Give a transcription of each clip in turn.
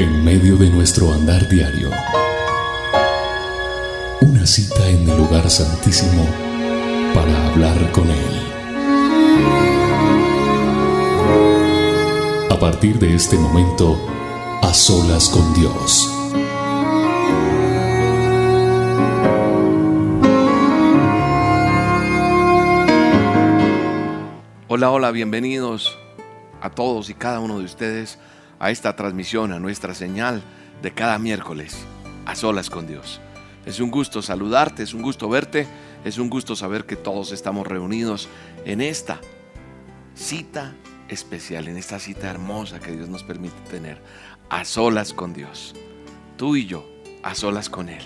En medio de nuestro andar diario, una cita en el lugar santísimo para hablar con Él. A partir de este momento, a solas con Dios. Hola, hola, bienvenidos a todos y cada uno de ustedes a esta transmisión, a nuestra señal de cada miércoles, a solas con Dios. Es un gusto saludarte, es un gusto verte, es un gusto saber que todos estamos reunidos en esta cita especial, en esta cita hermosa que Dios nos permite tener, a solas con Dios. Tú y yo, a solas con Él.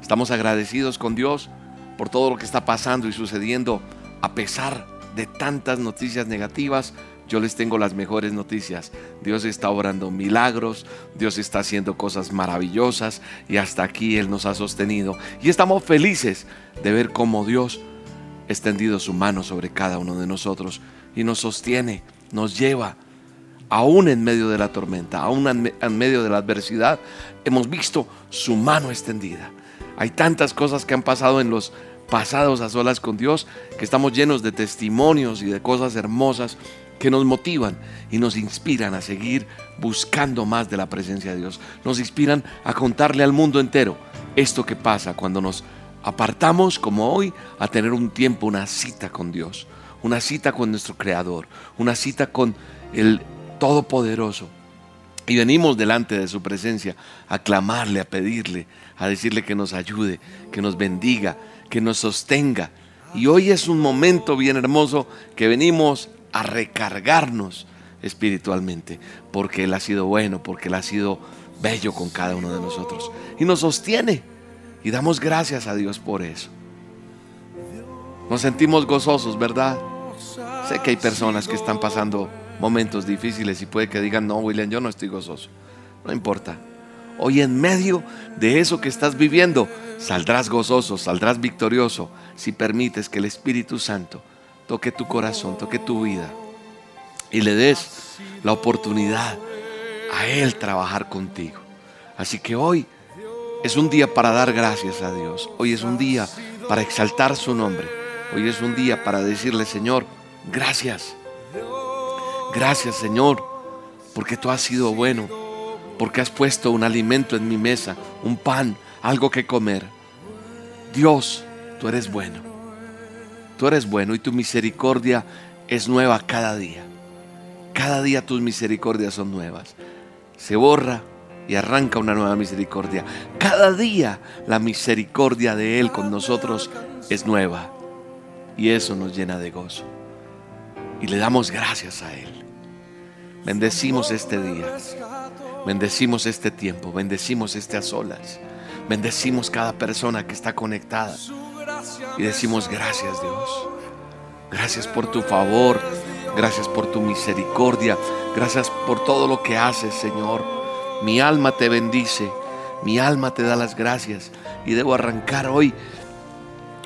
Estamos agradecidos con Dios por todo lo que está pasando y sucediendo a pesar de tantas noticias negativas, yo les tengo las mejores noticias. Dios está obrando milagros, Dios está haciendo cosas maravillosas y hasta aquí Él nos ha sostenido. Y estamos felices de ver cómo Dios ha extendido su mano sobre cada uno de nosotros y nos sostiene, nos lleva, aún en medio de la tormenta, aún en medio de la adversidad, hemos visto su mano extendida. Hay tantas cosas que han pasado en los pasados a solas con Dios, que estamos llenos de testimonios y de cosas hermosas que nos motivan y nos inspiran a seguir buscando más de la presencia de Dios. Nos inspiran a contarle al mundo entero esto que pasa cuando nos apartamos como hoy a tener un tiempo, una cita con Dios, una cita con nuestro Creador, una cita con el Todopoderoso. Y venimos delante de su presencia a clamarle, a pedirle, a decirle que nos ayude, que nos bendiga, que nos sostenga. Y hoy es un momento bien hermoso que venimos a recargarnos espiritualmente, porque Él ha sido bueno, porque Él ha sido bello con cada uno de nosotros. Y nos sostiene. Y damos gracias a Dios por eso. Nos sentimos gozosos, ¿verdad? Sé que hay personas que están pasando momentos difíciles y puede que digan, no, William, yo no estoy gozoso. No importa. Hoy en medio de eso que estás viviendo, Saldrás gozoso, saldrás victorioso si permites que el Espíritu Santo toque tu corazón, toque tu vida y le des la oportunidad a Él trabajar contigo. Así que hoy es un día para dar gracias a Dios. Hoy es un día para exaltar su nombre. Hoy es un día para decirle, Señor, gracias. Gracias, Señor, porque tú has sido bueno, porque has puesto un alimento en mi mesa, un pan algo que comer. Dios, tú eres bueno. Tú eres bueno y tu misericordia es nueva cada día. Cada día tus misericordias son nuevas. Se borra y arranca una nueva misericordia. Cada día la misericordia de Él con nosotros es nueva. Y eso nos llena de gozo. Y le damos gracias a Él. Bendecimos este día. Bendecimos este tiempo. Bendecimos este a solas. Bendecimos cada persona que está conectada. Y decimos gracias Dios. Gracias por tu favor. Gracias por tu misericordia. Gracias por todo lo que haces, Señor. Mi alma te bendice. Mi alma te da las gracias. Y debo arrancar hoy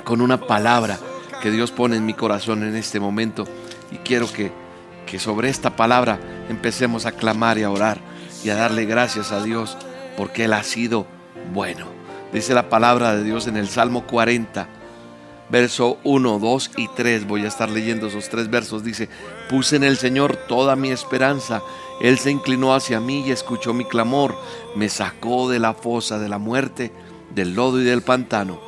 con una palabra que Dios pone en mi corazón en este momento. Y quiero que, que sobre esta palabra empecemos a clamar y a orar y a darle gracias a Dios porque Él ha sido bueno. Dice la palabra de Dios en el Salmo 40, verso 1, 2 y 3. Voy a estar leyendo esos tres versos. Dice, puse en el Señor toda mi esperanza. Él se inclinó hacia mí y escuchó mi clamor. Me sacó de la fosa de la muerte, del lodo y del pantano.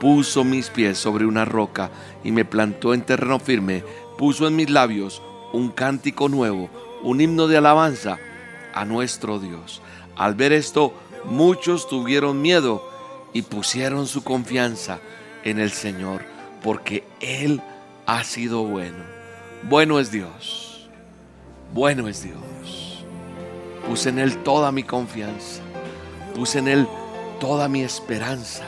Puso mis pies sobre una roca y me plantó en terreno firme. Puso en mis labios un cántico nuevo, un himno de alabanza a nuestro Dios. Al ver esto, muchos tuvieron miedo y pusieron su confianza en el Señor, porque Él ha sido bueno. Bueno es Dios, bueno es Dios. Puse en Él toda mi confianza, puse en Él toda mi esperanza.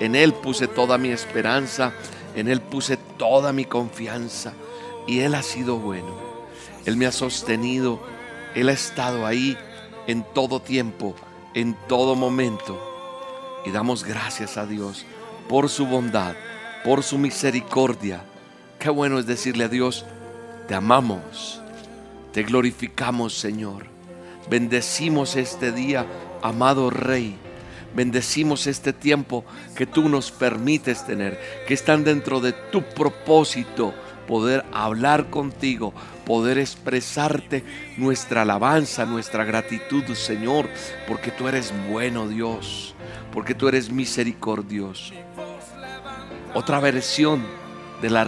En Él puse toda mi esperanza, en Él puse toda mi confianza y Él ha sido bueno. Él me ha sostenido, Él ha estado ahí en todo tiempo en todo momento. Y damos gracias a Dios por su bondad, por su misericordia. Qué bueno es decirle a Dios, te amamos, te glorificamos Señor, Bendecimos este día, amado Rey. Bendecimos este tiempo que tú nos permites tener, que están dentro de tu propósito poder hablar contigo, poder expresarte nuestra alabanza, nuestra gratitud, Señor, porque tú eres bueno, Dios, porque tú eres misericordioso. Otra versión de la,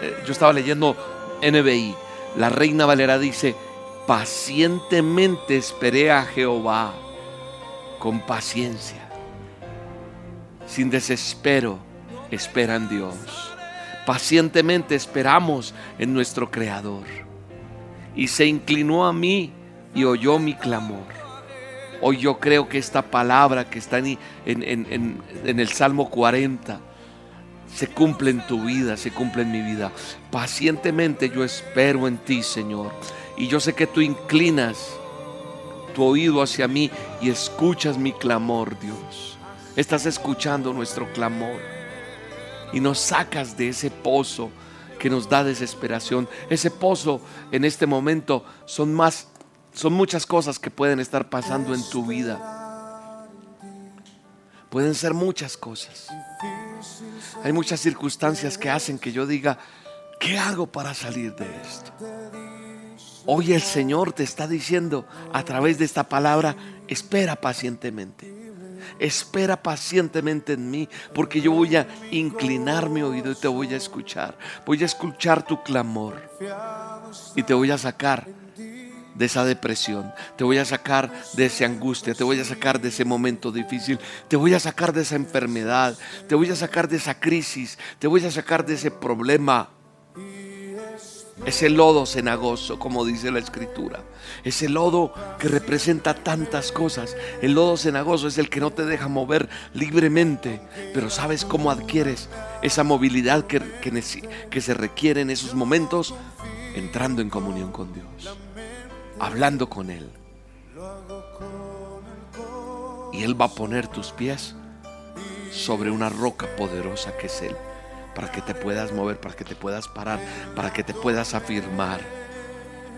eh, yo estaba leyendo NBI, la Reina Valera dice, pacientemente esperé a Jehová con paciencia, sin desespero, espera en Dios. Pacientemente esperamos en nuestro Creador. Y se inclinó a mí y oyó mi clamor. Hoy yo creo que esta palabra que está en, en, el Salmo 40 se cumple en tu vida, se cumple en mi vida. Pacientemente yo espero en ti, Señor. Y yo sé que tú inclinas tu oído hacia mí y escuchas mi clamor, Dios. Estás escuchando nuestro clamor y nos sacas de ese pozo que nos da desesperación. Ese pozo en este momento son más son muchas cosas que pueden estar pasando en tu vida. Pueden ser muchas cosas. Hay muchas circunstancias que hacen que yo diga, ¿qué hago para salir de esto? Hoy el Señor te está diciendo a través de esta palabra, espera pacientemente. Espera pacientemente en mí, porque yo voy a inclinar mi oído y te voy a escuchar. Voy a escuchar tu clamor y te voy a sacar de esa depresión, te voy a sacar de esa angustia, te voy a sacar de ese momento difícil, te voy a sacar de esa enfermedad, te voy a sacar de esa crisis, te voy a sacar de ese problema ese lodo cenagoso, como dice la escritura. Ese lodo que representa tantas cosas. El lodo cenagoso es el que no te deja mover libremente. Pero ¿sabes cómo adquieres esa movilidad que, que se requiere en esos momentos? Entrando en comunión con Dios. Hablando con Él. Y Él va a poner tus pies sobre una roca poderosa que es Él para que te puedas mover, para que te puedas parar, para que te puedas afirmar.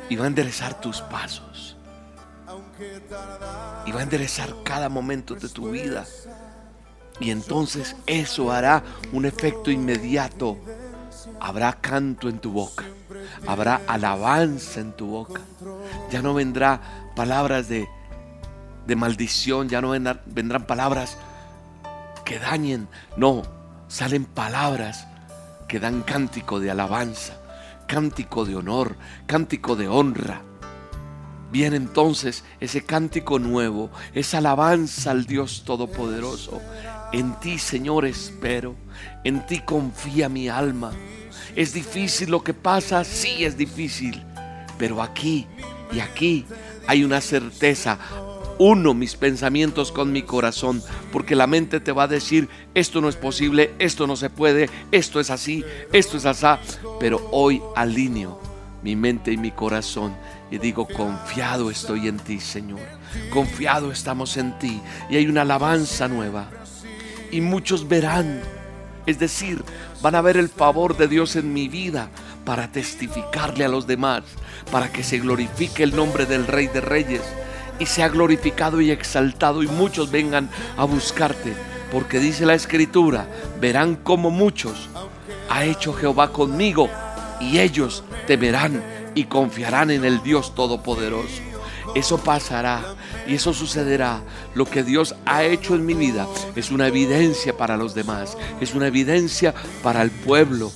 Y va a enderezar tus pasos. Y va a enderezar cada momento de tu vida. Y entonces eso hará un efecto inmediato. Habrá canto en tu boca. Habrá alabanza en tu boca. Ya no vendrá palabras de, de maldición. Ya no vendrán, vendrán palabras que dañen. No, salen palabras que dan cántico de alabanza, cántico de honor, cántico de honra. Viene entonces ese cántico nuevo, esa alabanza al Dios Todopoderoso. En ti, Señor, espero, en ti confía mi alma. ¿Es difícil lo que pasa? Sí, es difícil. Pero aquí y aquí hay una certeza, uno mis pensamientos con mi corazón, porque la mente te va a decir, esto no es posible, esto no se puede, esto es así, esto es así, pero hoy alineo mi mente y mi corazón y digo, confiado estoy en ti, Señor, confiado estamos en ti y hay una alabanza nueva y muchos verán, es decir, van a ver el favor de Dios en mi vida para testificarle a los demás, para que se glorifique el nombre del Rey de Reyes y sea glorificado y exaltado y muchos vengan a buscarte. Porque dice la escritura, verán como muchos ha hecho Jehová conmigo y ellos temerán y confiarán en el Dios Todopoderoso. Eso pasará y eso sucederá. Lo que Dios ha hecho en mi vida es una evidencia para los demás, es una evidencia para el pueblo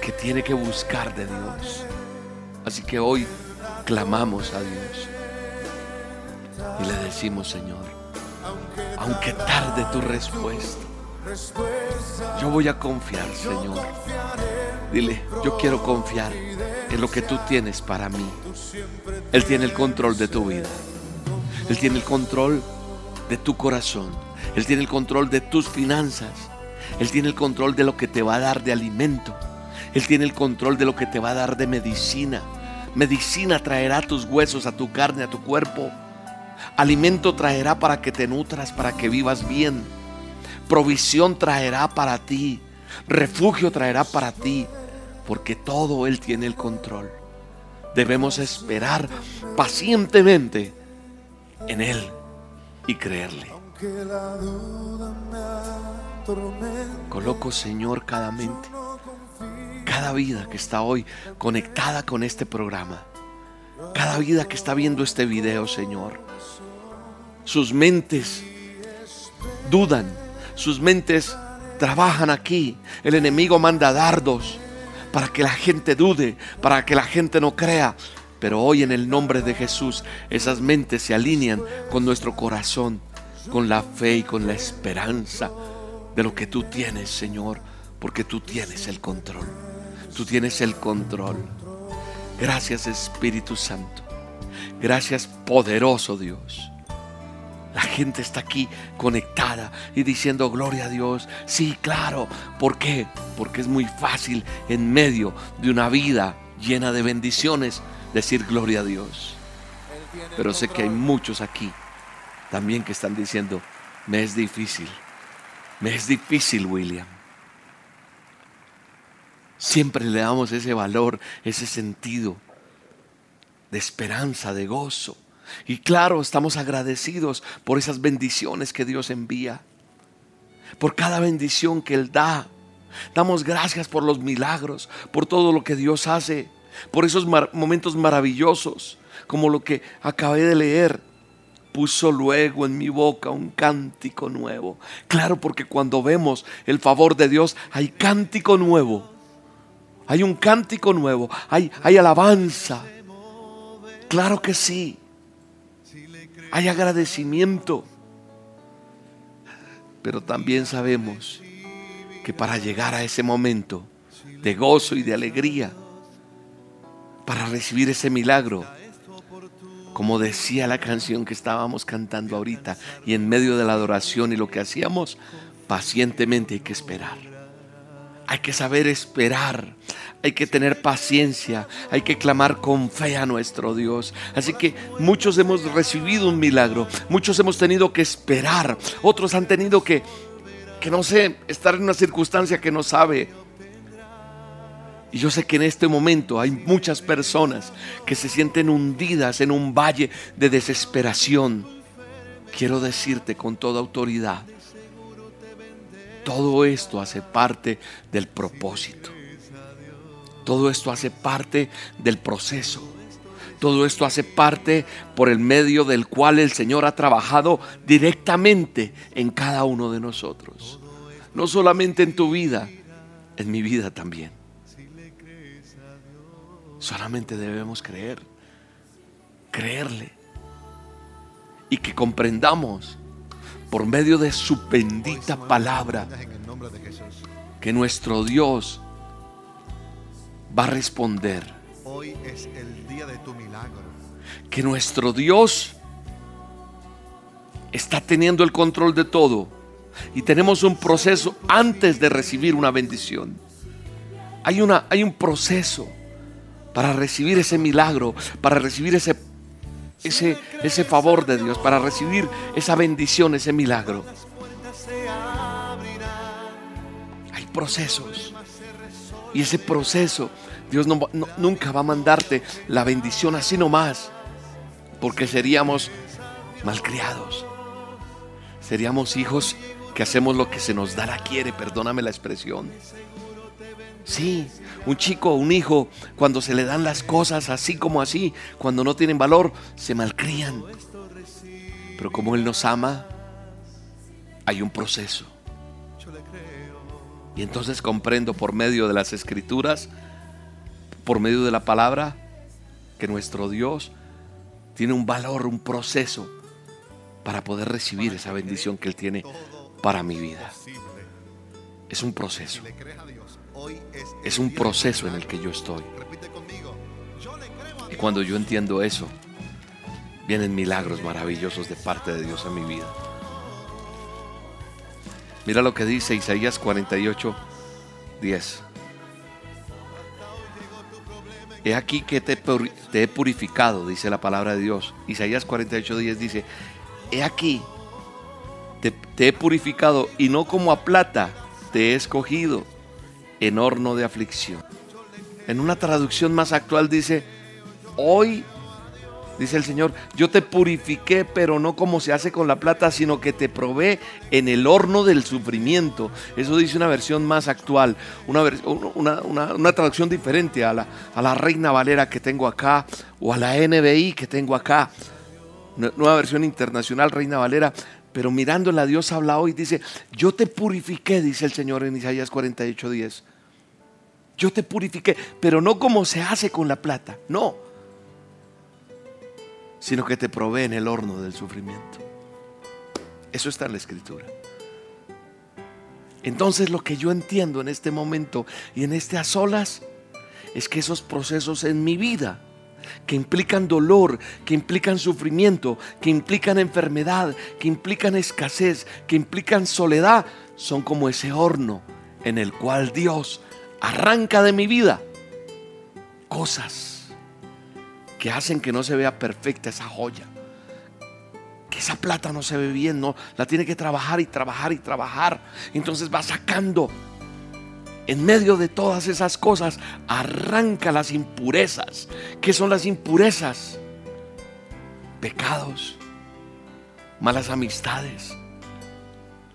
que tiene que buscar de Dios. Así que hoy clamamos a Dios y le decimos, Señor, aunque tarde tu respuesta, yo voy a confiar, Señor. Dile, yo quiero confiar en lo que tú tienes para mí. Él tiene el control de tu vida. Él tiene el control de tu corazón. Él tiene el control de tus finanzas. Él tiene el control de lo que te va a dar de alimento. Él tiene el control de lo que te va a dar de medicina. Medicina traerá tus huesos, a tu carne, a tu cuerpo. Alimento traerá para que te nutras, para que vivas bien. Provisión traerá para ti. Refugio traerá para ti. Porque todo Él tiene el control. Debemos esperar pacientemente en Él y creerle. Coloco, Señor, cada mente, cada vida que está hoy conectada con este programa, cada vida que está viendo este video, Señor. Sus mentes dudan, sus mentes trabajan aquí. El enemigo manda dardos para que la gente dude, para que la gente no crea. Pero hoy en el nombre de Jesús esas mentes se alinean con nuestro corazón, con la fe y con la esperanza de lo que tú tienes, Señor, porque tú tienes el control. Tú tienes el control. Gracias Espíritu Santo. Gracias poderoso Dios. La gente está aquí conectada y diciendo gloria a Dios. Sí, claro. ¿Por qué? Porque es muy fácil en medio de una vida llena de bendiciones decir gloria a Dios. Pero sé que hay muchos aquí también que están diciendo, me es difícil. Me es difícil, William. Siempre le damos ese valor, ese sentido de esperanza, de gozo. Y claro, estamos agradecidos por esas bendiciones que Dios envía, por cada bendición que Él da. Damos gracias por los milagros, por todo lo que Dios hace, por esos momentos maravillosos, como lo que acabé de leer. Puso luego en mi boca un cántico nuevo. Claro, porque cuando vemos el favor de Dios, hay cántico nuevo. Hay un cántico nuevo, hay, hay alabanza. Claro que sí hay agradecimiento. Pero también sabemos que para llegar a ese momento de gozo y de alegría, para recibir ese milagro, como decía la canción que estábamos cantando ahorita, y en medio de la adoración y lo que hacíamos, pacientemente hay que esperar. Hay que saber esperar, hay que tener paciencia, hay que clamar con fe a nuestro Dios. Así que muchos hemos recibido un milagro, muchos hemos tenido que esperar, otros han tenido que, que no sé, estar en una circunstancia que no sabe. Y yo sé que en este momento hay muchas personas que se sienten hundidas en un valle de desesperación. Quiero decirte con toda autoridad, todo esto hace parte del propósito. Todo esto hace parte del proceso. Todo esto hace parte por el medio del cual el Señor ha trabajado directamente en cada uno de nosotros. No solamente en tu vida, en mi vida también. Solamente debemos creer, creerle y que comprendamos por medio de su bendita palabra que nuestro Dios va a responder. Hoy es el día de tu milagro. Que nuestro Dios está teniendo el control de todo y tenemos un proceso antes de recibir una bendición. Hay, una, hay un proceso para recibir ese milagro, para recibir ese, ese, ese favor de Dios, para recibir esa bendición, ese milagro. Hay procesos. Y ese proceso, Dios nunca va a mandarte la bendición así nomás, porque seríamos malcriados. Seríamos hijos que hacemos lo que se nos da la quiere, perdóname la expresión. Sí, un chico, un hijo, cuando se le dan las cosas así como así, cuando no tienen valor, se malcrían. Pero como Él nos ama, hay un proceso. Y entonces comprendo por medio de las escrituras, por medio de la palabra, que nuestro Dios tiene un valor, un proceso para poder recibir esa bendición que Él tiene para mi vida. Es un proceso. Es un proceso en el que yo estoy. Y cuando yo entiendo eso, vienen milagros maravillosos de parte de Dios en mi vida. Mira lo que dice Isaías 48, 10. He aquí que te, he purificado, dice la palabra de Dios. Isaías 48, 10 dice, he aquí, te, te he purificado y no como a plata te he escogido en horno de aflicción. En una traducción más actual dice, hoy Dice el Señor, yo te purifiqué, pero no como se hace con la plata, sino que te probé en el horno del sufrimiento. Eso dice una versión más actual, una, una, traducción diferente a la, a la Reina Valera que tengo acá o a la NBI que tengo acá. Nueva versión internacional, Reina Valera. Pero mirándola, Dios habla hoy, dice, yo te purifiqué, dice el Señor en Isaías 48:10. Yo te purifiqué, pero no como se hace con la plata, no sino que te provee en el horno del sufrimiento. Eso está en la escritura. Entonces lo que yo entiendo en este momento y en este a solas es que esos procesos en mi vida que implican dolor, que implican sufrimiento, que implican enfermedad, que implican escasez, que implican soledad, son como ese horno en el cual Dios arranca de mi vida cosas que hacen que no se vea perfecta esa joya. Que esa plata no se ve bien, no, la tiene que trabajar y trabajar y trabajar. Entonces va sacando en medio de todas esas cosas, arranca las impurezas. ¿Qué son las impurezas? Pecados, malas amistades,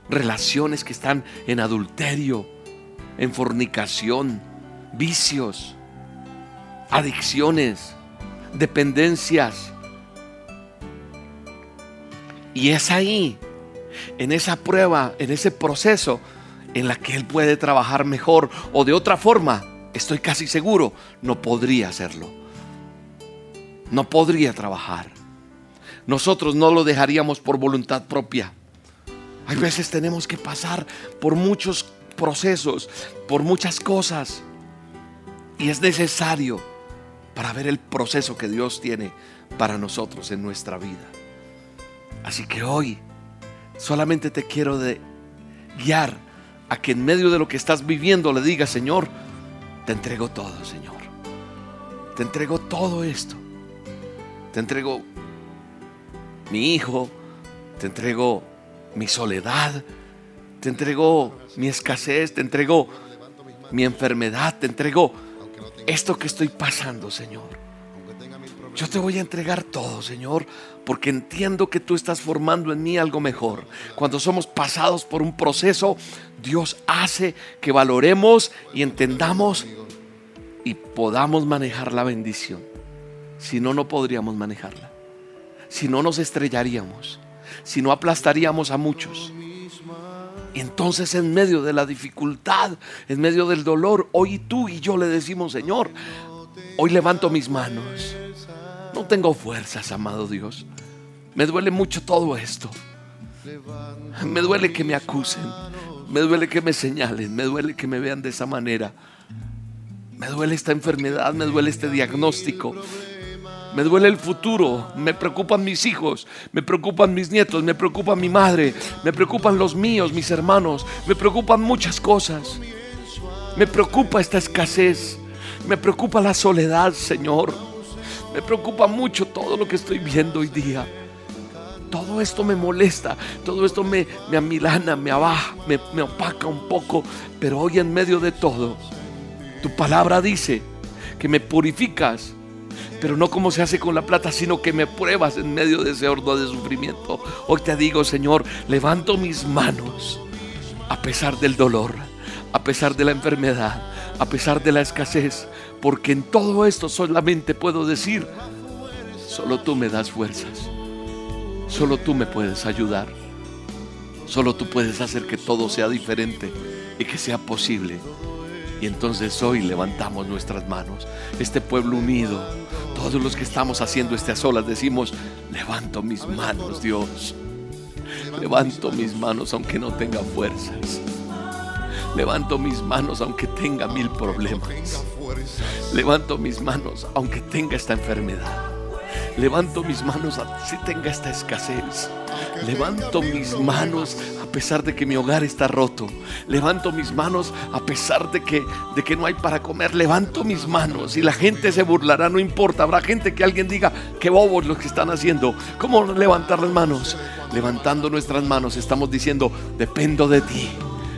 relaciones que están en adulterio, en fornicación, vicios, adicciones, dependencias. Y es ahí, en esa prueba, en ese proceso, en la que Él puede trabajar mejor o de otra forma, estoy casi seguro, no podría hacerlo. No podría trabajar. Nosotros no lo dejaríamos por voluntad propia. Hay veces tenemos que pasar por muchos procesos, por muchas cosas. Y es necesario para ver el proceso que Dios tiene para nosotros en nuestra vida. Así que hoy solamente te quiero guiar a que en medio de lo que estás viviendo le digas, Señor, te entrego todo, Señor. Te entrego todo esto. Te entrego mi hijo, te entrego mi soledad, te entrego mi escasez, te entrego mi enfermedad, te entrego esto que estoy pasando, Señor. Yo te voy a entregar todo, Señor, porque entiendo que tú estás formando en mí algo mejor. Cuando somos pasados por un proceso, Dios hace que valoremos y entendamos y podamos manejar la bendición. Si no, no podríamos manejarla. Si no, nos estrellaríamos. Si no, aplastaríamos a muchos. Entonces en medio de la dificultad, en medio del dolor, hoy tú y yo le decimos, Señor, hoy levanto mis manos. No tengo fuerzas, amado Dios. Me duele mucho todo esto. Me duele que me acusen. Me duele que me señalen. Me duele que me vean de esa manera. Me duele esta enfermedad. Me duele este diagnóstico. Me duele el futuro, me preocupan mis hijos, me preocupan mis nietos, me preocupa mi madre, me preocupan los míos, mis hermanos, me preocupan muchas cosas. Me preocupa esta escasez, me preocupa la soledad, Señor. Me preocupa mucho todo lo que estoy viendo hoy día. Todo esto me molesta, todo esto me, me amilana, me abaja, me, me opaca un poco, pero hoy en medio de todo, tu palabra dice que me purificas pero no como se hace con la plata, sino que me pruebas en medio de ese horno de sufrimiento. Hoy te digo, Señor, levanto mis manos a pesar del dolor, a pesar de la enfermedad, a pesar de la escasez, porque en todo esto solamente puedo decir, solo tú me das fuerzas, solo tú me puedes ayudar, solo tú puedes hacer que todo sea diferente y que sea posible. Y entonces hoy levantamos nuestras manos, este pueblo unido, todos los que estamos haciendo este a solas decimos, levanto mis manos, Dios. Levanto mis manos aunque no tenga fuerzas. Levanto mis manos aunque tenga mil problemas. Levanto mis manos aunque tenga esta enfermedad. Levanto mis manos si tenga esta escasez. Levanto mis manos a pesar de que mi hogar está roto. Levanto mis manos a pesar de que, de que no hay para comer. Levanto mis manos y la gente se burlará, no importa. Habrá gente que alguien diga, qué bobos los que están haciendo. ¿Cómo levantar las manos? Levantando nuestras manos estamos diciendo, dependo de ti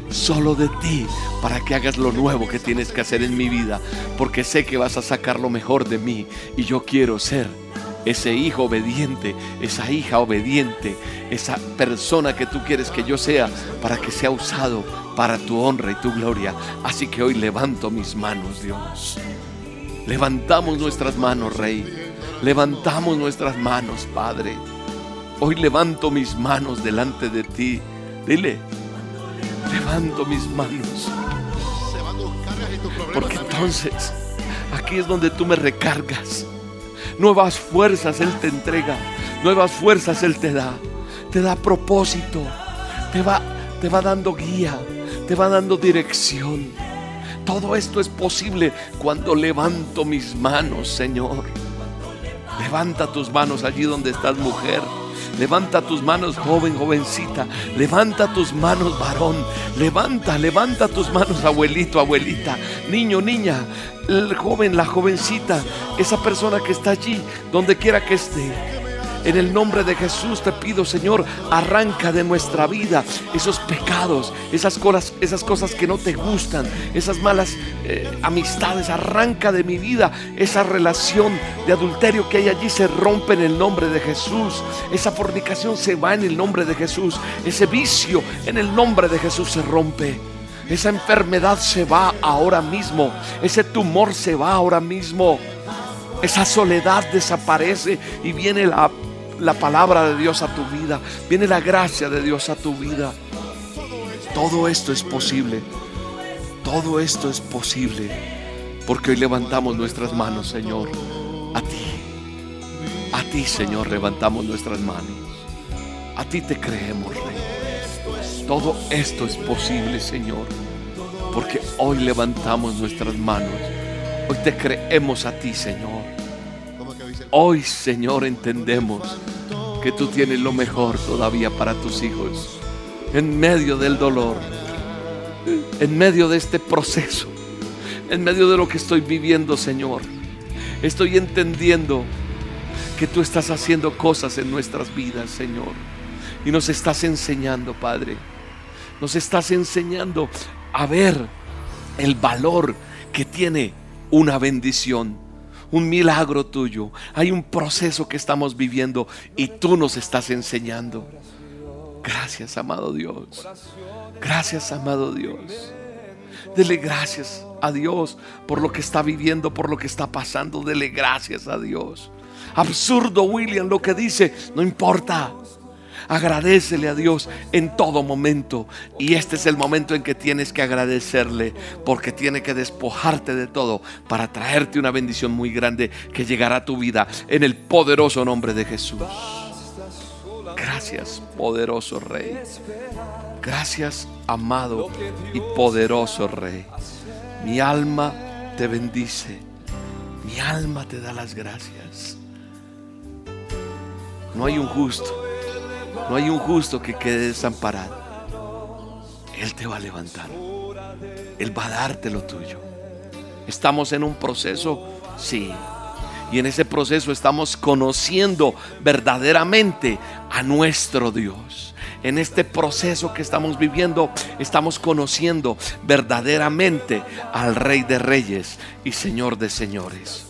solo de ti para que hagas lo nuevo que tienes que hacer en mi vida, porque sé que vas a sacar lo mejor de mí y yo quiero ser ese hijo obediente, esa hija obediente, esa persona que tú quieres que yo sea para que sea usado para tu honra y tu gloria. Así que hoy levanto mis manos, Dios. Levantamos nuestras manos, Rey. Levantamos nuestras manos, Padre. Hoy levanto mis manos delante de ti. Dile, levanto mis manos. Porque entonces aquí es donde tú me recargas. Nuevas fuerzas Él te entrega. Nuevas fuerzas Él te da. Te da propósito. Te va, te va dando guía. Te va dando dirección. Todo esto es posible cuando levanto mis manos, Señor. Levanta tus manos allí donde estás, mujer. Levanta tus manos, joven, jovencita. Levanta tus manos, varón. Levanta, levanta tus manos, abuelito, abuelita. Niño, niña. El joven, la jovencita. Esa persona que está allí, donde quiera que esté. En el nombre de Jesús te pido, Señor, arranca de nuestra vida esos pecados, esas cosas, esas cosas que no te gustan, esas malas eh, amistades. Arranca de mi vida esa relación de adulterio que hay allí, se rompe en el nombre de Jesús. Esa fornicación se va en el nombre de Jesús. Ese vicio en el nombre de Jesús se rompe. Esa enfermedad se va ahora mismo. Ese tumor se va ahora mismo. Esa soledad desaparece y viene la la palabra de Dios a tu vida, viene la gracia de Dios a tu vida. Todo esto es posible. Todo esto es posible. Porque hoy levantamos nuestras manos, Señor, a ti. A ti, Señor, levantamos nuestras manos. A ti te creemos, Rey. Todo esto es posible, Señor. Porque hoy levantamos nuestras manos. Hoy te creemos a ti, Señor. Hoy, Señor, entendemos que tú tienes lo mejor todavía para tus hijos. En medio del dolor, en medio de este proceso, en medio de lo que estoy viviendo, Señor, estoy entendiendo que tú estás haciendo cosas en nuestras vidas, Señor. Y nos estás enseñando, Padre. Nos estás enseñando a ver el valor que tiene una bendición un milagro tuyo, hay un proceso que estamos viviendo y tú nos estás enseñando. Gracias, amado Dios. Gracias, amado Dios. Dele gracias a Dios por lo que está viviendo, por lo que está pasando. Dele gracias a Dios. Absurdo, William, lo que dice, no importa. Agradecele a Dios en todo momento. Y este es el momento en que tienes que agradecerle porque tiene que despojarte de todo para traerte una bendición muy grande que llegará a tu vida en el poderoso nombre de Jesús. Gracias, poderoso Rey. Gracias, amado y poderoso Rey. Mi alma te bendice. Mi alma te da las gracias. No hay un justo no hay un justo que quede desamparado. Él te va a levantar. Él va a darte lo tuyo. Estamos en un proceso, sí. Y en ese proceso estamos conociendo verdaderamente a nuestro Dios. En este proceso que estamos viviendo, estamos conociendo verdaderamente al Rey de Reyes y Señor de Señores.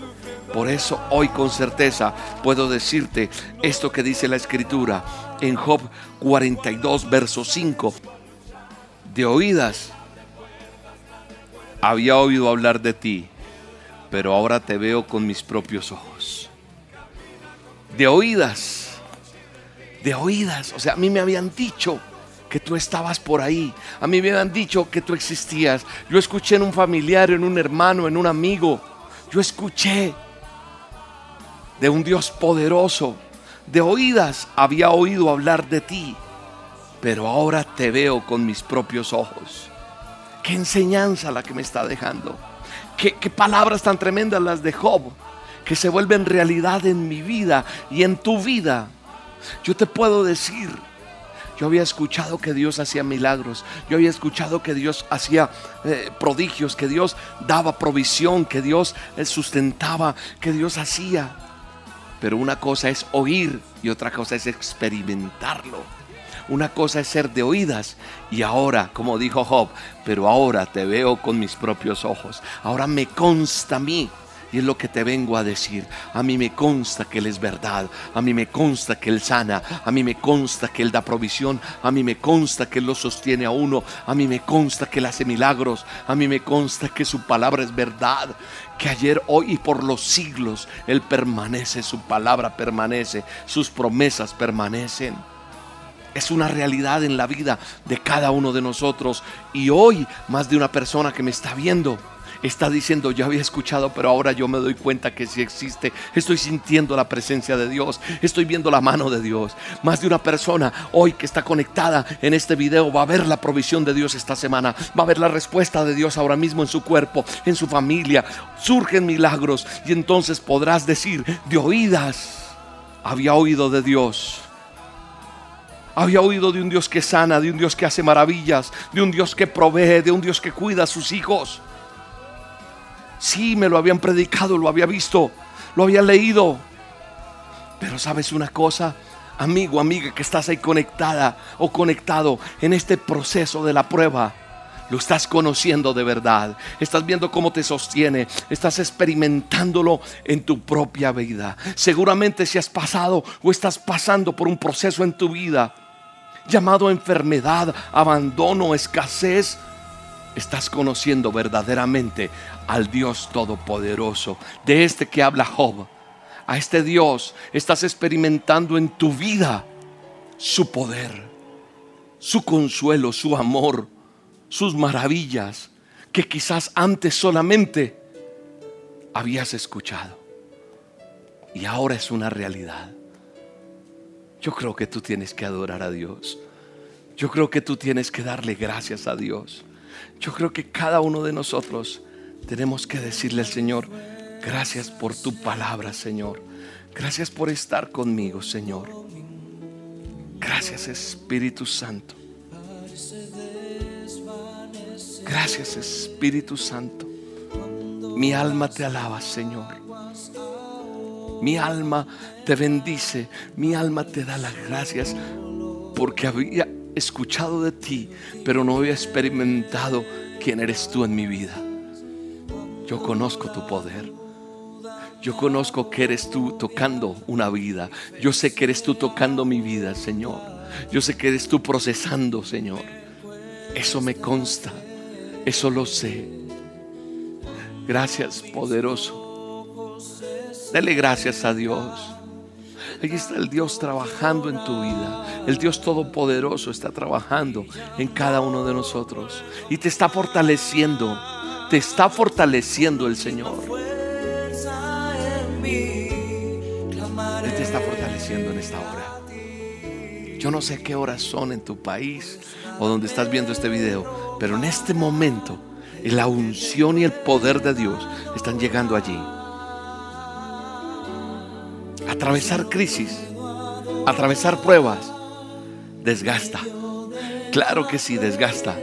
Por eso hoy con certeza puedo decirte esto que dice la Escritura en Job 42, verso 5. De oídas había oído hablar de ti, pero ahora te veo con mis propios ojos. De oídas, de oídas, o sea, a mí me habían dicho que tú estabas por ahí. A mí me habían dicho que tú existías. Yo escuché en un familiar, en un hermano, en un amigo. Yo escuché de un Dios poderoso de oídas había oído hablar de ti, pero ahora te veo con mis propios ojos. Qué enseñanza la que me está dejando. Qué, palabras tan tremendas las de Job, que se vuelven realidad en mi vida y en tu vida. Yo te puedo decir, yo había escuchado que Dios hacía milagros. Yo había escuchado que Dios hacía eh, prodigios, que Dios daba provisión, que Dios eh, sustentaba, que Dios hacía. Pero una cosa es oír y otra cosa es experimentarlo. Una cosa es ser de oídas y ahora, como dijo Job, pero ahora te veo con mis propios ojos. Ahora me consta a mí Y es lo que te vengo a decir. A mí me consta que Él es verdad. A mí me consta que Él sana. A mí me consta que Él da provisión. A mí me consta que Él lo sostiene a uno. A mí me consta que Él hace milagros. A mí me consta que su palabra es verdad. Que ayer, hoy y por los siglos Él permanece. Su palabra permanece. Sus promesas permanecen. Es una realidad en la vida de cada uno de nosotros. Y hoy más de una persona que me está viendo está diciendo, yo había escuchado, pero ahora yo me doy cuenta que sí existe. Estoy sintiendo la presencia de Dios, estoy viendo la mano de Dios. Más de una persona hoy que está conectada en este video va a ver la provisión de Dios esta semana, va a ver la respuesta de Dios ahora mismo en su cuerpo, en su familia. Surgen milagros y entonces podrás decir, de oídas había oído de Dios. Había oído de un Dios que sana, de un Dios que hace maravillas, de un Dios que provee, de un Dios que cuida a sus hijos. Sí, me lo habían predicado, lo había visto, lo había leído. Pero sabes una cosa, amigo, amiga, que estás ahí conectada o conectado en este proceso de la prueba. Lo estás conociendo de verdad. Estás viendo cómo te sostiene. Estás experimentándolo en tu propia vida. Seguramente si has pasado o estás pasando por un proceso en tu vida llamado enfermedad, abandono, escasez, estás conociendo verdaderamente al Dios Todopoderoso, de este que habla Job. A este Dios estás experimentando en tu vida su poder, su consuelo, su amor, sus maravillas, que quizás antes solamente habías escuchado. Y ahora es una realidad. Yo creo que tú tienes que adorar a Dios. Yo creo que tú tienes que darle gracias a Dios. Yo creo que cada uno de nosotros tenemos que decirle al Señor, gracias por tu palabra, Señor. Gracias por estar conmigo, Señor. Gracias, Espíritu Santo. Gracias, Espíritu Santo. Mi alma te alaba, Señor. Mi alma te bendice. Mi alma te da las gracias porque había escuchado de ti, pero no había experimentado quién eres tú en mi vida. Yo conozco tu poder. Yo conozco que eres tú tocando una vida. Yo sé que eres tú tocando mi vida, Señor. Yo sé que eres tú procesando, Señor. Eso me consta. Eso lo sé. Gracias, poderoso. Dele gracias a Dios. Aquí está el Dios trabajando en tu vida. El Dios Todopoderoso está trabajando en cada uno de nosotros. Y te está fortaleciendo. Te está fortaleciendo el Señor. Él te está fortaleciendo en esta hora. Yo no sé qué horas son en tu país o donde estás viendo este video, pero en este momento la unción y el poder de Dios están llegando allí atravesar crisis, atravesar pruebas, desgasta. Claro que sí, desgasta.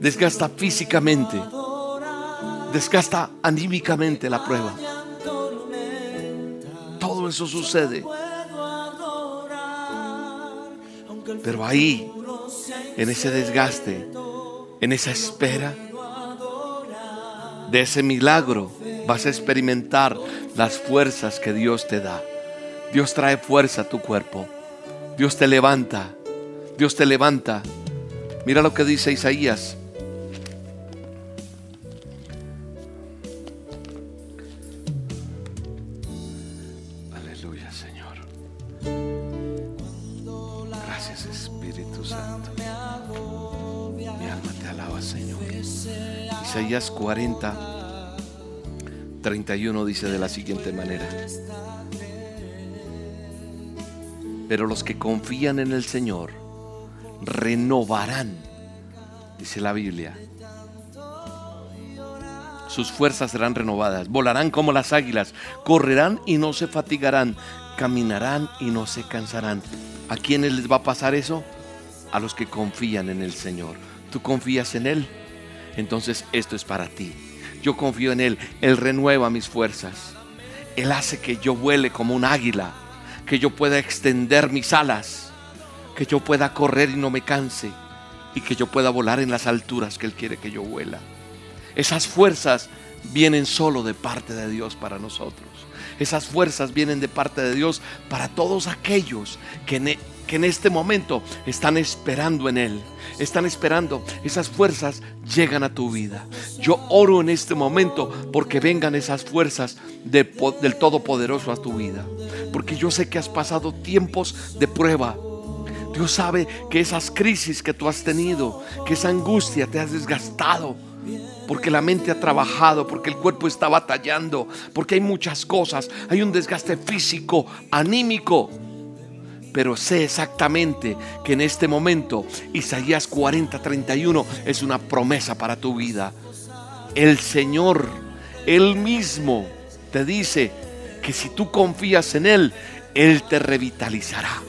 Desgasta físicamente, desgasta anímicamente la prueba. Todo eso sucede. Pero ahí, en ese desgaste, en esa espera de ese milagro, vas a experimentar las fuerzas que Dios te da. Dios trae fuerza a tu cuerpo. Dios te levanta. Dios te levanta. Mira lo que dice Isaías. 40 31 dice de la siguiente manera. Pero los que confían en el Señor renovarán, dice la Biblia. Sus fuerzas serán renovadas, volarán como las águilas, correrán y no se fatigarán, caminarán y no se cansarán. ¿A quiénes les va a pasar eso? A los que confían en el Señor. ¿Tú confías en Él? Entonces esto es para ti. Yo confío en Él. Él renueva mis fuerzas. Él hace que yo vuele como un águila, que yo pueda extender mis alas, que yo pueda correr y no me canse, y que yo pueda volar en las alturas que Él quiere que yo vuela. Esas fuerzas vienen solo de parte de Dios para nosotros. Esas fuerzas vienen de parte de Dios para todos aquellos que que en este momento están esperando en Él. Están esperando. Esas fuerzas llegan a tu vida. Yo oro en este momento porque vengan esas fuerzas del Todopoderoso a tu vida. Porque yo sé que has pasado tiempos de prueba. Dios sabe que esas crisis que tú has tenido, que esa angustia te has desgastado porque la mente ha trabajado, porque el cuerpo está batallando, porque hay muchas cosas, hay un desgaste físico, anímico. Pero sé exactamente que en este momento Isaías 40, 31 es una promesa para tu vida. El Señor, Él mismo, te dice que si tú confías en Él, Él te revitalizará.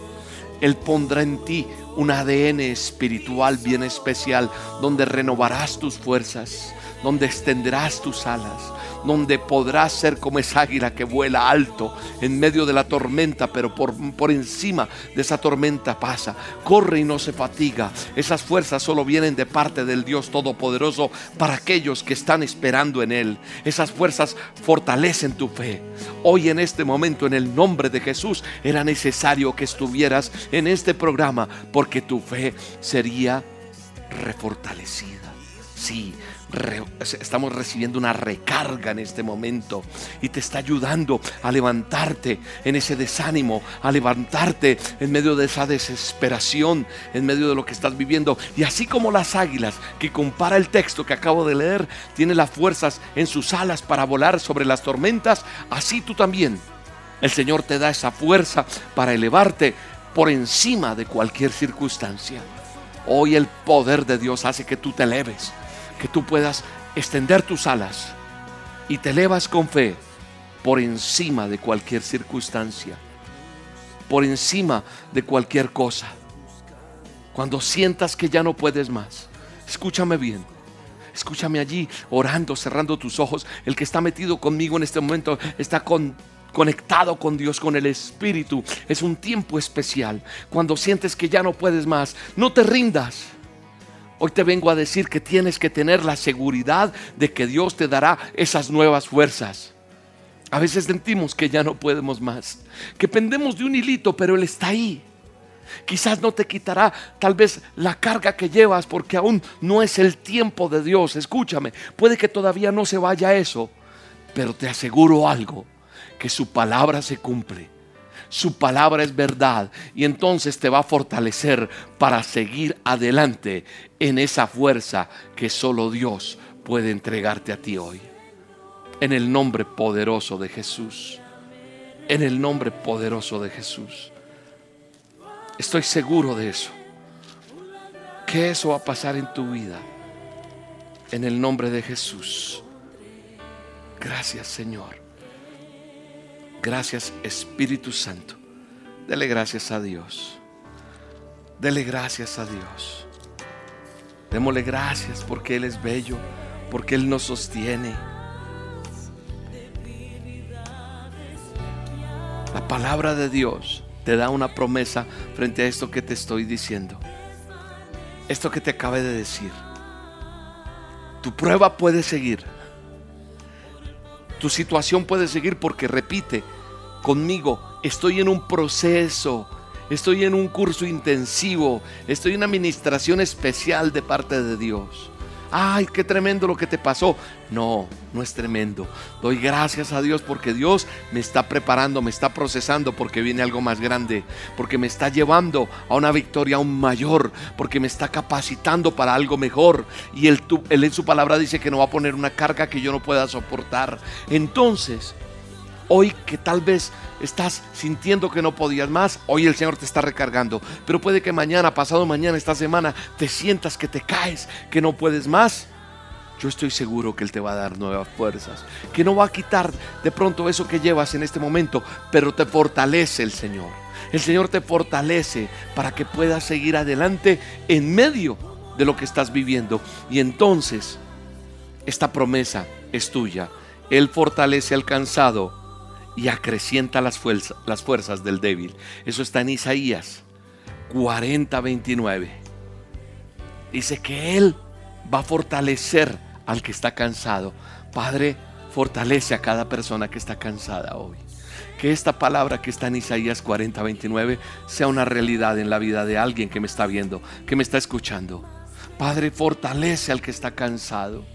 Él pondrá en ti un ADN espiritual bien especial donde renovarás tus fuerzas, donde extenderás tus alas, donde podrás ser como esa águila que vuela alto en medio de la tormenta, pero por, por encima de esa tormenta pasa, corre y no se fatiga. Esas fuerzas solo vienen de parte del Dios Todopoderoso para aquellos que están esperando en Él. Esas fuerzas fortalecen tu fe. Hoy en este momento, en el nombre de Jesús, era necesario que estuvieras en este programa porque tu fe sería refortalecida. Sí, estamos recibiendo una recarga en este momento y te está ayudando a levantarte en ese desánimo, a levantarte en medio de esa desesperación, en medio de lo que estás viviendo. Y así como las águilas que compara el texto que acabo de leer, tiene las fuerzas en sus alas para volar sobre las tormentas, así tú también. El Señor te da esa fuerza para elevarte por encima de cualquier circunstancia. Hoy el poder de Dios hace que tú te eleves que tú puedas extender tus alas y te elevas con fe por encima de cualquier circunstancia, por encima de cualquier cosa. Cuando sientas que ya no puedes más, escúchame bien. Escúchame allí orando, cerrando tus ojos. El que está metido conmigo en este momento está conectado con Dios, con el Espíritu. Es un tiempo especial. Cuando sientes que ya no puedes más, no te rindas. Hoy te vengo a decir que tienes que tener la seguridad de que Dios te dará esas nuevas fuerzas. A veces sentimos que ya no podemos más, que pendemos de un hilito, pero Él está ahí. Quizás no te quitará tal vez la carga que llevas porque aún no es el tiempo de Dios. Escúchame, puede que todavía no se vaya eso, pero te aseguro algo, que su palabra se cumple su palabra es verdad y entonces te va a fortalecer para seguir adelante en esa fuerza que solo Dios puede entregarte a ti hoy. En el nombre poderoso de Jesús. En el nombre poderoso de Jesús. Estoy seguro de eso. Que eso va a pasar en tu vida. En el nombre de Jesús. Gracias Señor. Gracias Espíritu Santo. Dele gracias a Dios. Dele gracias a Dios. Démosle gracias porque Él es bello, porque Él nos sostiene. La palabra de Dios te da una promesa frente a esto que te estoy diciendo. Esto que te acabé de decir. Tu prueba puede seguir. Tu situación puede seguir porque repite, conmigo, estoy en un proceso, estoy en un curso intensivo, estoy en una administración especial de parte de Dios. Ay, qué tremendo lo que te pasó. No, no es tremendo. Doy gracias a Dios porque Dios me está preparando, me está procesando porque viene algo más grande, porque me está llevando a una victoria aún mayor, porque me está capacitando para algo mejor. Y él, en su palabra dice que no va a poner una carga que yo no pueda soportar. Entonces, Hoy que tal vez estás sintiendo que no podías más, hoy el Señor te está recargando. Pero puede que mañana, pasado mañana, esta semana, te sientas que te caes, que no puedes más. Yo estoy seguro que Él te va a dar nuevas fuerzas, que no va a quitar de pronto eso que llevas en este momento, pero te fortalece el Señor. El Señor te fortalece para que puedas seguir adelante en medio de lo que estás viviendo. Y entonces, esta promesa es tuya. Él fortalece al cansado y acrecienta las, fuerzas, las fuerzas del débil. Eso está en Isaías 40, 29. Dice que Él va a fortalecer al que está cansado. Padre, Fortalece a cada persona que está cansada hoy. Que esta palabra que está en Isaías 40, 29 sea una realidad en la vida de alguien que me está viendo, que me está escuchando. Padre, fortalece al que está cansado.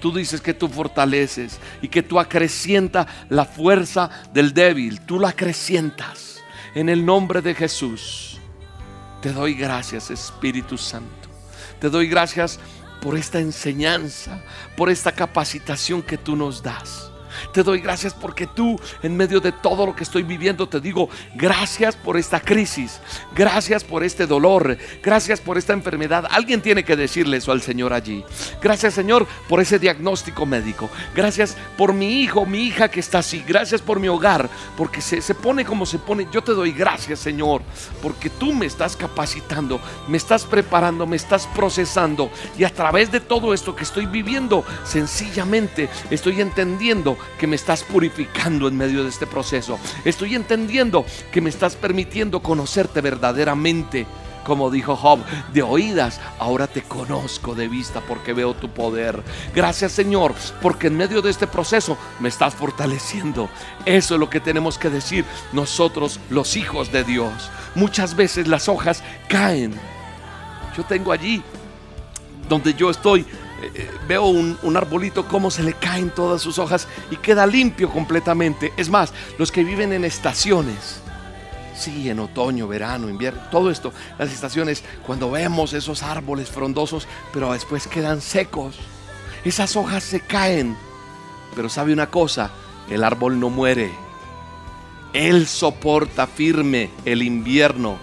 Tú dices que tú fortaleces y que tú acrecienta la fuerza del débil. Tú la acrecientas. En el nombre de Jesús. Te doy gracias, Espíritu Santo. Te doy gracias por esta enseñanza, por esta capacitación que tú nos das. Te doy gracias porque tú, en medio de todo lo que estoy viviendo, te digo gracias por esta crisis, gracias por este dolor, gracias por esta enfermedad. Alguien tiene que decirle eso al Señor allí. Gracias, Señor, por ese diagnóstico médico. Gracias por mi hijo, mi hija que está así. Gracias por mi hogar, porque se, se pone como se pone. Yo te doy gracias, Señor, porque tú me estás capacitando, me estás preparando, me estás procesando. Y a través de todo esto que estoy viviendo, sencillamente estoy entendiendo que me estás purificando en medio de este proceso. Estoy entendiendo que me estás permitiendo conocerte verdaderamente. Como dijo Job, de oídas, ahora te conozco de vista porque veo tu poder. Gracias Señor, porque en medio de este proceso me estás fortaleciendo. Eso es lo que tenemos que decir nosotros los hijos de Dios. Muchas veces las hojas caen. Yo tengo allí donde yo estoy eh, veo un, un, arbolito cómo se le caen todas sus hojas y queda limpio completamente. Es más, los que viven en estaciones, sí, en otoño, verano, invierno, todo esto, las estaciones, cuando vemos esos árboles frondosos, pero después quedan secos, esas hojas se caen. Pero sabe una cosa, el árbol no muere. Él soporta firme el invierno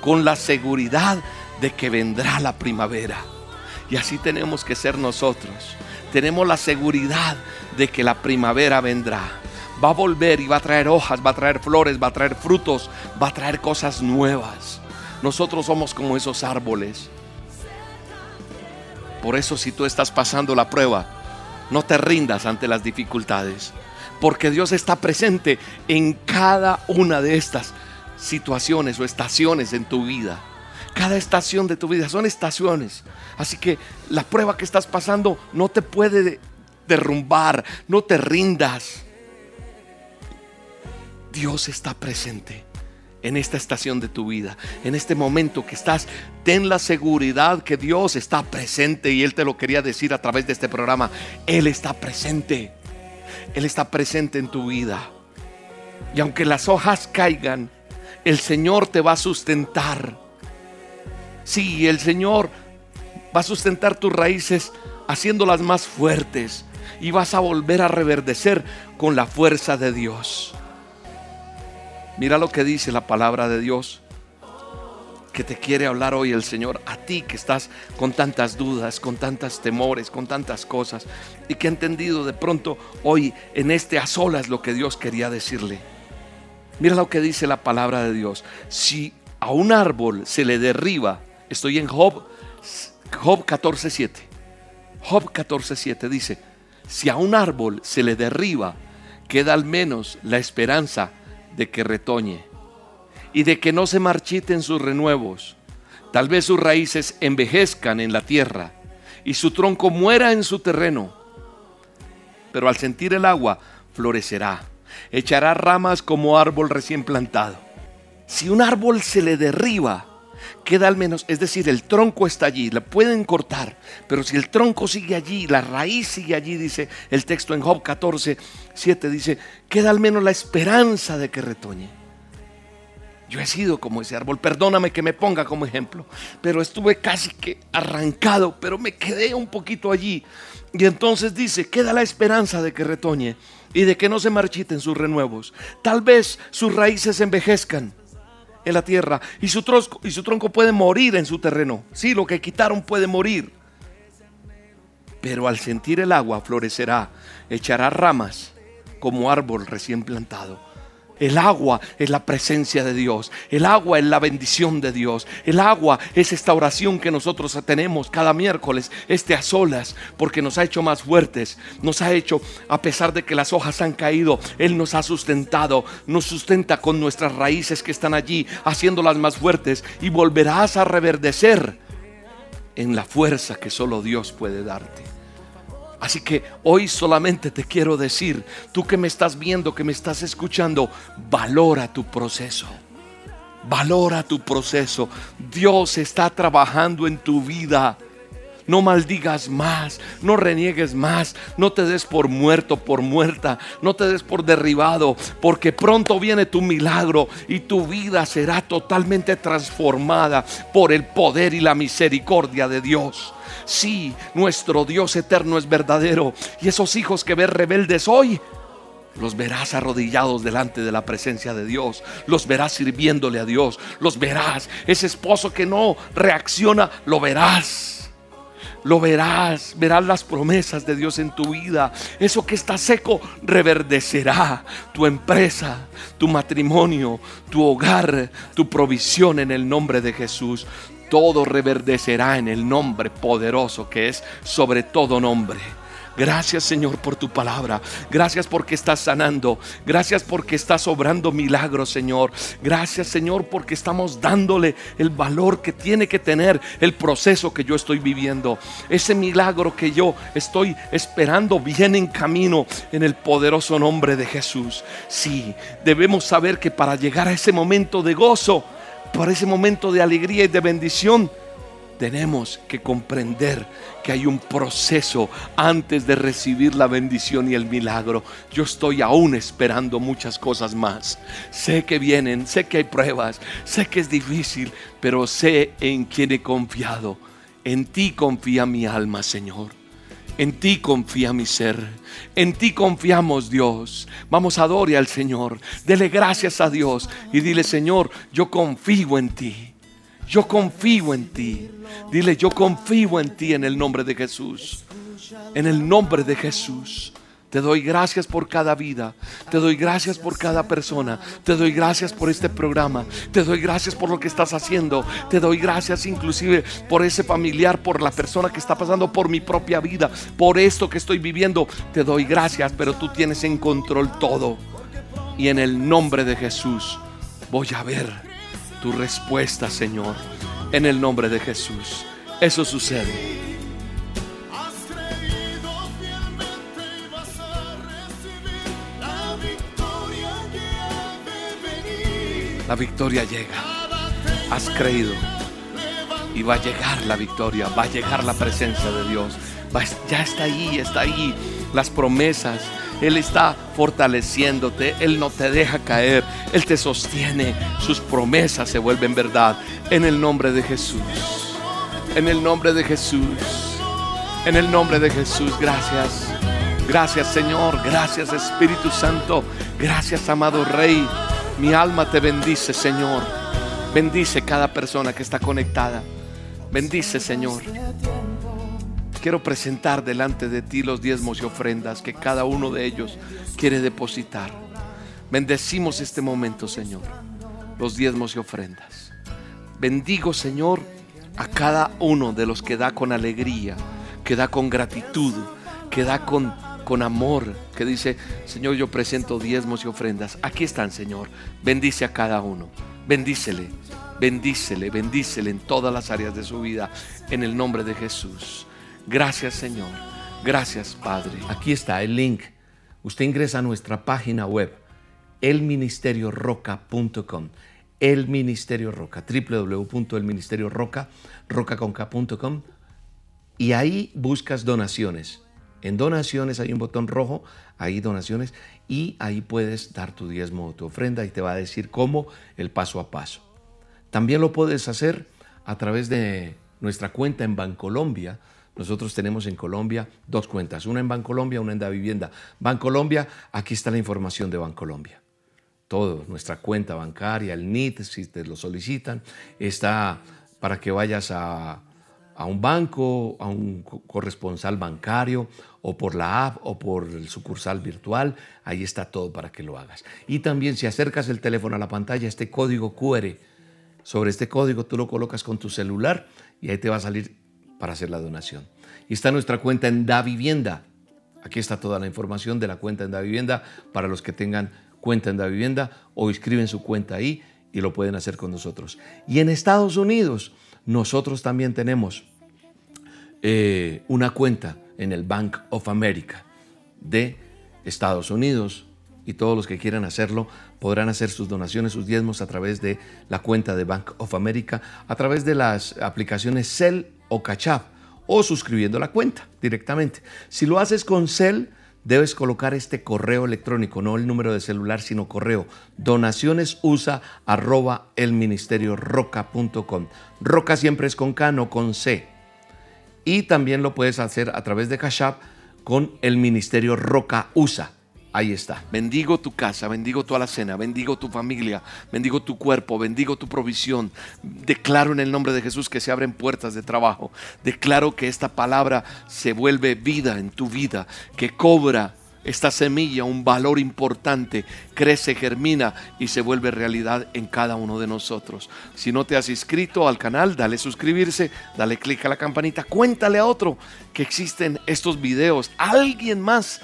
con la seguridad de que vendrá la primavera. Y así tenemos que ser nosotros. Tenemos la seguridad de que la primavera vendrá. Va a volver y va a traer hojas, va a traer flores, va a traer frutos, va a traer cosas nuevas. Nosotros somos como esos árboles. Por eso si tú estás pasando la prueba, no te rindas ante las dificultades. Porque Dios está presente en cada una de estas situaciones o estaciones en tu vida. Cada estación de tu vida son estaciones. Así que la prueba que estás pasando no te puede derrumbar, no te rindas. Dios está presente en esta estación de tu vida, en este momento que estás, ten la seguridad que Dios está presente y Él te lo quería decir a través de este programa. Él está presente, Él está presente en tu vida. Y aunque las hojas caigan, el Señor te va a sustentar. Sí, el Señor va a sustentar tus raíces haciéndolas más fuertes y vas a volver a reverdecer con la fuerza de Dios. Mira lo que dice la palabra de Dios que te quiere hablar hoy el Señor, a ti que estás con tantas dudas, con tantos temores, con tantas cosas, y que ha entendido de pronto hoy en este a solas lo que Dios quería decirle. Mira lo que dice la palabra de Dios. Si a un árbol se le derriba, estoy en Job, Job 14.7. Job 14.7 dice, si a un árbol se le derriba, queda al menos la esperanza de que retoñe y de que no se marchiten sus renuevos. Tal vez sus raíces envejezcan en la tierra y su tronco muera en su terreno. Pero al sentir el agua, florecerá, echará ramas como árbol recién plantado. Si un árbol se le derriba, queda al menos, es decir, el tronco está allí, la pueden cortar, pero si el tronco sigue allí, la raíz sigue allí, dice el texto en Job 14, 7, dice, queda al menos la esperanza de que retoñe. Yo he sido como ese árbol, perdóname que me ponga como ejemplo, pero estuve casi que arrancado, pero me quedé un poquito allí. Y entonces dice, queda la esperanza de que retoñe y de que no se marchiten sus renuevos. Tal vez sus raíces envejezcan en la tierra y su, tronco, y su tronco puede morir en su terreno. Sí, lo que quitaron puede morir. Pero al sentir el agua florecerá, echará ramas como árbol recién plantado. El agua es la presencia de Dios. El agua es la bendición de Dios. El agua es esta oración que nosotros tenemos cada miércoles, este a solas, porque nos ha hecho más fuertes. Nos ha hecho, a pesar de que las hojas han caído, Él nos ha sustentado. Nos sustenta con nuestras raíces que están allí, haciéndolas más fuertes. Y volverás a reverdecer en la fuerza que solo Dios puede darte. Así que hoy solamente te quiero decir, tú que me estás viendo, que me estás escuchando, valora tu proceso. Valora tu proceso. Dios está trabajando en tu vida. No maldigas más, no reniegues más, no te des por muerto, por muerta, no te des por derribado, porque pronto viene tu milagro y tu vida será totalmente transformada por el poder y la misericordia de Dios. Sí, nuestro Dios eterno es verdadero y esos hijos que ves rebeldes hoy, los verás arrodillados delante de la presencia de Dios. Los verás sirviéndole a Dios. Los verás. Ese esposo que no reacciona, lo verás. Lo verás, verás las promesas de Dios en tu vida. Eso que está seco reverdecerá. Tu empresa, tu matrimonio, tu hogar, tu provisión en el nombre de Jesús. Todo reverdecerá en el nombre poderoso que es sobre todo nombre. Gracias Señor por tu palabra. Gracias porque estás sanando. Gracias porque estás obrando milagros Señor. Gracias Señor porque estamos dándole el valor que tiene que tener el proceso que yo estoy viviendo. Ese milagro que yo estoy esperando viene en camino en el poderoso nombre de Jesús. Sí, debemos saber que para llegar a ese momento de gozo, para ese momento de alegría y de bendición, tenemos que comprender que hay un proceso antes de recibir la bendición y el milagro. Yo estoy aún esperando muchas cosas más. Sé que vienen, sé que hay pruebas, sé que es difícil, pero sé en quién he confiado. En ti confía mi alma, Señor. En ti confía mi ser. En ti confiamos, Dios. Vamos, adore al Señor. Dele gracias a Dios y dile, Señor, yo confío en ti. Yo confío en ti. Dile, yo confío en ti en el nombre de Jesús. En el nombre de Jesús. Te doy gracias por cada vida. Te doy gracias por cada persona. Te doy gracias por este programa. Te doy gracias por lo que estás haciendo. Te doy gracias inclusive por ese familiar, por la persona que está pasando por mi propia vida, por esto que estoy viviendo. Te doy gracias, pero tú tienes en control todo. Y en el nombre de Jesús voy a ver tu respuesta, Señor, en el nombre de Jesús. Eso sucede. La victoria llega. Has creído. Y va a llegar la victoria, va a llegar la presencia de Dios. ya está ahí, está ahí. Las promesas, él está fortaleciéndote, Él no te deja caer, Él te sostiene, sus promesas se vuelven verdad. En el nombre de Jesús, en el nombre de Jesús, en el nombre de Jesús, gracias. Gracias Señor, gracias Espíritu Santo, gracias amado Rey. Mi alma te bendice Señor. Bendice cada persona que está conectada. Bendice Señor quiero presentar delante de ti los diezmos y ofrendas que cada uno de ellos quiere depositar. Bendecimos este momento, Señor, los diezmos y ofrendas. Bendigo, Señor, a cada uno de los que da con alegría, que da con gratitud, que da con, con amor, que dice, Señor, yo presento diezmos y ofrendas. Aquí están, Señor. Bendice a cada uno. Bendícele, bendícele, bendícele en todas las áreas de su vida, en el nombre de Jesús. Gracias Señor. Gracias Padre. Aquí está el link. Usted ingresa a nuestra página web, elministerioroca.com. El Ministerio Roca, rocaconca.com. Y ahí buscas donaciones. En donaciones hay un botón rojo, ahí donaciones, y ahí puedes dar tu diezmo o tu ofrenda y te va a decir cómo el paso a paso. También lo puedes hacer a través de nuestra cuenta en Bancolombia, nosotros tenemos en Colombia dos cuentas, una en Bancolombia, una en Da Vivienda. Bancolombia, aquí está la información de Bancolombia. Todo, nuestra cuenta bancaria, el NIT, si te lo solicitan, está para que vayas a, a un banco, a un corresponsal bancario, o por la app, o por el sucursal virtual. Ahí está todo para que lo hagas. Y también si acercas el teléfono a la pantalla, este código QR, sobre este código tú lo colocas con tu celular y ahí te va a salir para hacer la donación. Y está nuestra cuenta en Da Vivienda. Aquí está toda la información de la cuenta en Da Vivienda para los que tengan cuenta en Da Vivienda o inscriben su cuenta ahí y lo pueden hacer con nosotros. Y en Estados Unidos nosotros también tenemos eh, una cuenta en el Bank of America de Estados Unidos y todos los que quieran hacerlo podrán hacer sus donaciones, sus diezmos a través de la cuenta de Bank of America, a través de las aplicaciones Cell o Cachap o suscribiendo la cuenta directamente. Si lo haces con Cell, debes colocar este correo electrónico, no el número de celular, sino correo donacionesusa arroba el ministerio roca.com. Roca siempre es con K, no con C. Y también lo puedes hacer a través de Cash con el ministerio Roca USA. Ahí está. Bendigo tu casa, bendigo tu alacena, bendigo tu familia, bendigo tu cuerpo, bendigo tu provisión. Declaro en el nombre de Jesús que se abren puertas de trabajo. Declaro que esta palabra se vuelve vida en tu vida, que cobra esta semilla un valor importante, crece, germina y se vuelve realidad en cada uno de nosotros. Si no te has inscrito al canal, dale suscribirse, dale clic a la campanita, cuéntale a otro que existen estos videos. Alguien más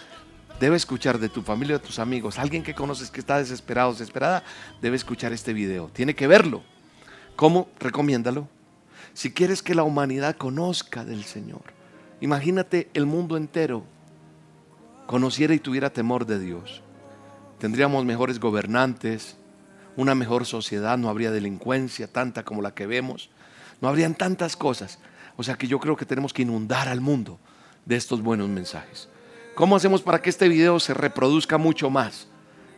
debe escuchar de tu familia, de tus amigos, alguien que conoces que está desesperado, desesperada, debe escuchar este video. Tiene que verlo. ¿Cómo? Recomiéndalo. Si quieres que la humanidad conozca del Señor, imagínate el mundo entero conociera y tuviera temor de Dios. Tendríamos mejores gobernantes, una mejor sociedad, no habría delincuencia tanta como la que vemos, no habrían tantas cosas. O sea que yo creo que tenemos que inundar al mundo de estos buenos mensajes. ¿Cómo hacemos para que este video se reproduzca mucho más?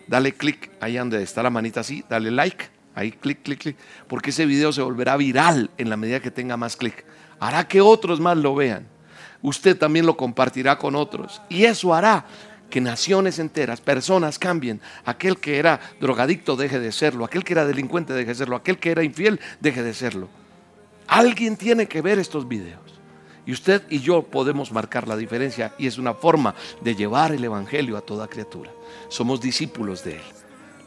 Dale clic ahí donde está la manita así, dale like, ahí clic, clic, clic, porque ese video se volverá viral en la medida que tenga más clic. Hará que otros más lo vean. Usted también lo compartirá con otros. Y eso hará que naciones enteras, personas cambien. Aquel que era drogadicto deje de serlo, aquel que era delincuente deje de serlo, aquel que era infiel deje de serlo. Alguien tiene que ver estos videos. Y usted y yo podemos marcar la diferencia y es una forma de llevar el Evangelio a toda criatura. Somos discípulos de Él.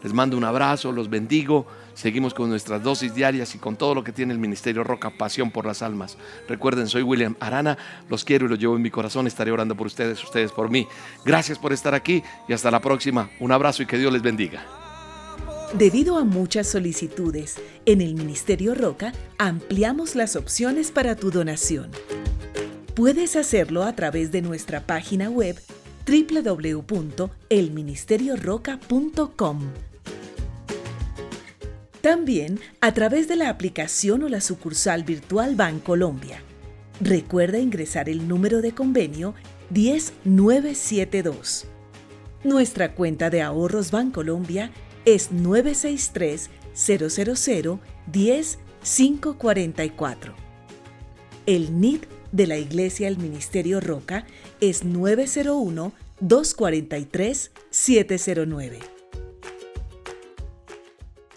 Les mando un abrazo, los bendigo. Seguimos con nuestras dosis diarias y con todo lo que tiene el Ministerio Roca, pasión por las almas. Recuerden, soy William Arana, los quiero y los llevo en mi corazón. Estaré orando por ustedes, ustedes por mí. Gracias por estar aquí y hasta la próxima. Un abrazo y que Dios les bendiga. Debido a muchas solicitudes, en el Ministerio Roca ampliamos las opciones para tu donación. Puedes hacerlo a través de nuestra página web www.elministerioroca.com. También a través de la aplicación o la sucursal virtual Bancolombia. Recuerda ingresar el número de convenio 10972. Nuestra cuenta de ahorros Bancolombia es 963 000 10 544. El NID de la Iglesia El Ministerio Roca es 901-243-709.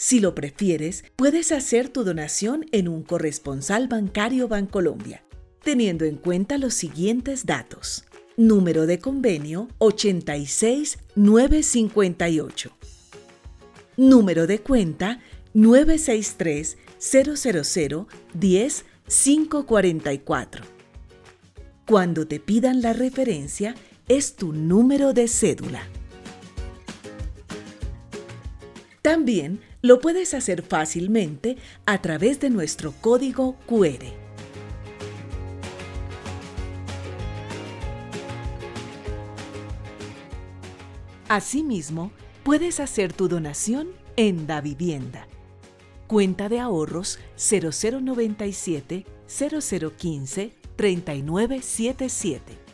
Si lo prefieres, puedes hacer tu donación en un corresponsal bancario Bancolombia, teniendo en cuenta los siguientes datos. Número de convenio 86958. Número de cuenta 963 000 10 544 cuando te pidan la referencia, es tu número de cédula. También lo puedes hacer fácilmente a través de nuestro código QR. Asimismo, puedes hacer tu donación en Da Vivienda. Cuenta de ahorros 0097 0015 3977.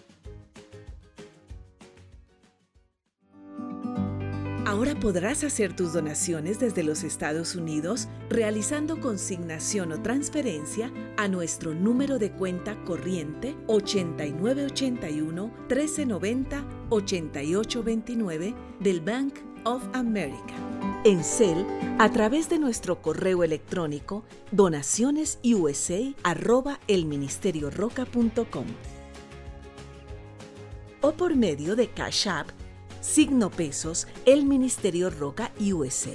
Ahora podrás hacer tus donaciones desde los Estados Unidos realizando consignación o transferencia a nuestro número de cuenta corriente 8981 1390 8829 del Bank of America. En CEL, a través de nuestro correo electrónico donacionesusa@elministerioroca.com o por medio de Cash App, signo pesos, el Ministerio Roca USA.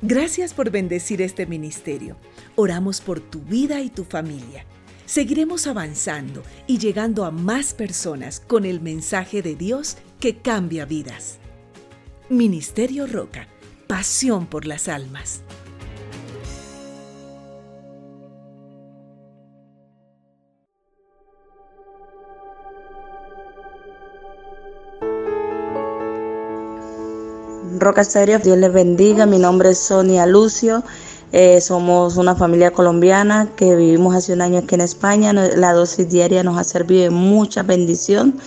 Gracias por bendecir este ministerio. Oramos por tu vida y tu familia. Seguiremos avanzando y llegando a más personas con el mensaje de Dios que cambia vidas. Ministerio Roca, pasión por las almas. Roca Estéreo, Dios les bendiga. Mi nombre es Sonia Lucio. Eh, somos una familia colombiana que vivimos hace un año aquí en España. La dosis diaria nos ha servido de mucha bendición.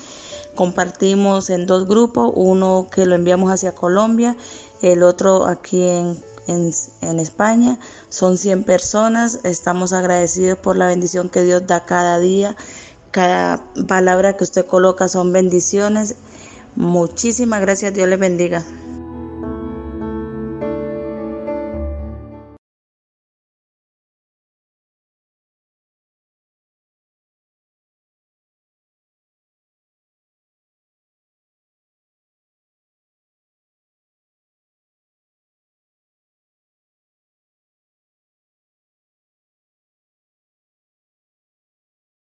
Compartimos en dos grupos, uno que lo enviamos hacia Colombia, el otro aquí en, en, en España. Son 100 personas. Estamos agradecidos por la bendición que Dios da cada día. Cada palabra que usted coloca son bendiciones. Muchísimas gracias. Dios les bendiga.